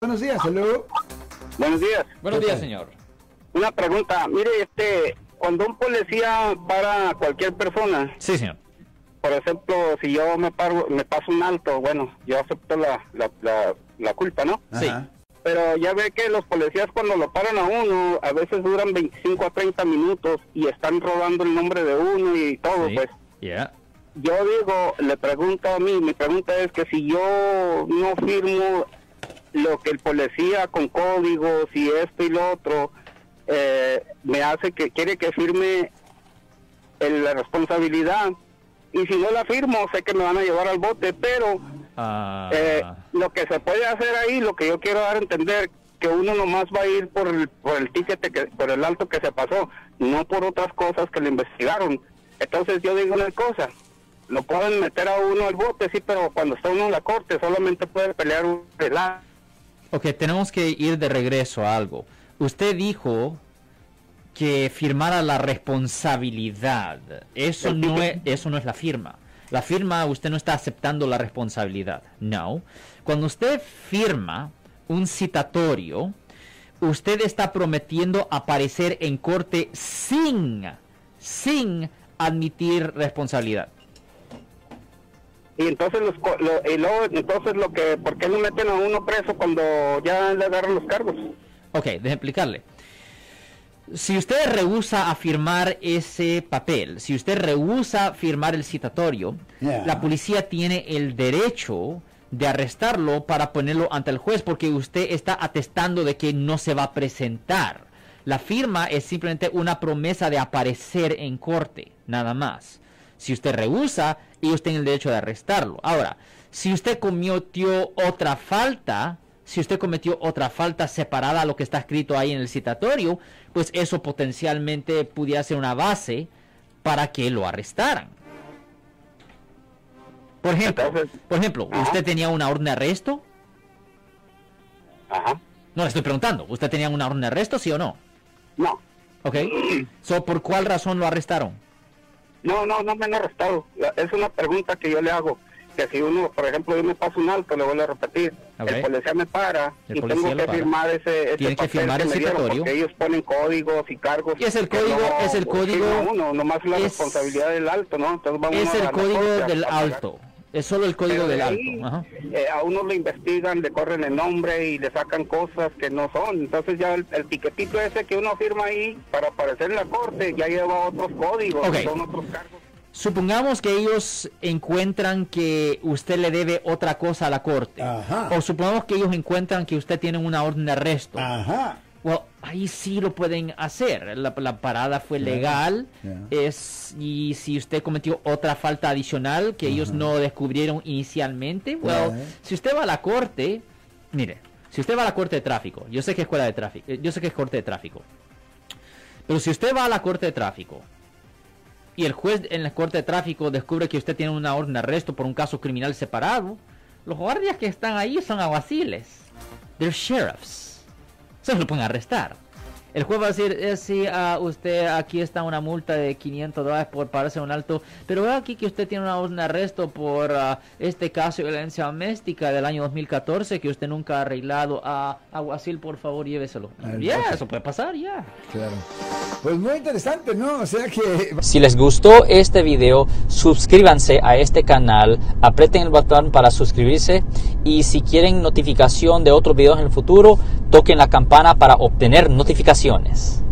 Buenos días, hello. Buenos días. Buenos días, señor. Una pregunta. Mire, este, cuando un policía para a cualquier persona, Sí, señor. por ejemplo, si yo me paro, me paso un alto, bueno, yo acepto la, la, la, la culpa, ¿no? Sí. Pero ya ve que los policías cuando lo paran a uno, a veces duran 25 a 30 minutos y están robando el nombre de uno y todo, Sí. pues. Yeah. Yo digo, le pregunto a mí, mi pregunta es que si yo no firmo lo que el policía con códigos y esto y lo otro, eh, me hace que quiere que firme el- la responsabilidad. Y si no la firmo, sé que me van a llevar al bote, pero Ah, eh, lo que se puede hacer ahí, lo que yo quiero dar a entender, que uno nomás va a ir por el, por el ticket, que, por el alto que se pasó, no por otras cosas que le investigaron. Entonces yo digo una cosa, lo pueden meter a uno al bote, sí, pero cuando está uno en la corte solamente puede pelear un relato. Ok, tenemos que ir de regreso a algo. Usted dijo que firmara la responsabilidad. Eso no es, eso no es la firma. La firma, usted no está aceptando la responsabilidad. No. Cuando usted firma un citatorio, usted está prometiendo aparecer en corte sin, sin admitir responsabilidad. Y entonces los, co- lo, y luego, entonces lo que, ¿por qué no meten a uno preso cuando ya le agarran los cargos? Ok, déjeme explicarle. Si usted rehúsa a firmar ese papel, si usted rehúsa firmar el citatorio, Yeah. la policía tiene el derecho de arrestarlo para ponerlo ante el juez porque usted está atestando de que no se va a presentar. La firma es simplemente una promesa de aparecer en corte, nada más. Si usted rehúsa, ellos tienen el derecho de arrestarlo. Ahora, si usted cometió otra falta, si usted cometió otra falta separada a lo que está escrito ahí en el citatorio, pues eso potencialmente pudiera ser una base para que lo arrestaran. Por ejemplo, Entonces- por ejemplo, Ajá. ¿usted tenía una orden de arresto? Ajá. No, le estoy preguntando. ¿Usted tenía una orden de arresto, sí o no? No, ¿Ok? So, ¿Por cuál razón lo arrestaron? No, no, no me han arrestado. Es una pregunta que yo le hago. Que si uno, por ejemplo, yo me paso un alto, le vuelvo a repetir, Ok. el policía me para El y tengo que firmar ese, ese Tiene que papel firmar el me dieron. Porque ellos ponen códigos y cargos. Y es el que código- es el código- uno, nomás la es- responsabilidad del alto, ¿no? Entonces vamos Es a el código del alto. Es solo el código del de alto. ahí, Ajá. eh, a uno le investigan, le corren el nombre y le sacan cosas que no son. Entonces ya el, el tiquetito ese que uno firma ahí para aparecer en la corte ya lleva otros códigos, son otros cargos. Supongamos que ellos encuentran que usted le debe otra cosa a la corte. Ajá. O supongamos que ellos encuentran que usted tiene una orden de arresto. Ajá. Well, ahí sí lo pueden hacer. La, la parada fue legal. Yeah. Es, y si usted cometió otra falta adicional que ellos no descubrieron inicialmente, well, Yeah. si usted va a la corte, mire, si usted va a la corte de tráfico, yo sé que es escuela de tráfico, eh, yo sé que es corte de tráfico. Pero si usted va a la corte de tráfico y el juez en la corte de tráfico descubre que usted tiene una orden de arresto por un caso criminal separado, los guardias que están ahí son aguaciles. They're sheriffs. Se lo pueden arrestar. El juez va a decir, eh, sí, ah, usted aquí está una multa de 500 dólares por pararse un alto, pero veo aquí que usted tiene una de arresto por ah, este caso de violencia doméstica del año 2014 que usted nunca ha arreglado. a Aguacil, por favor, lléveselo. Al Ya, bote. eso puede pasar, ya. Claro. Pues muy interesante, ¿no? O sea que Si les gustó este video, suscríbanse a este canal, aprieten el botón para suscribirse y si quieren notificación de otros videos en el futuro, toquen la campana para obtener notificaciones vacaciones.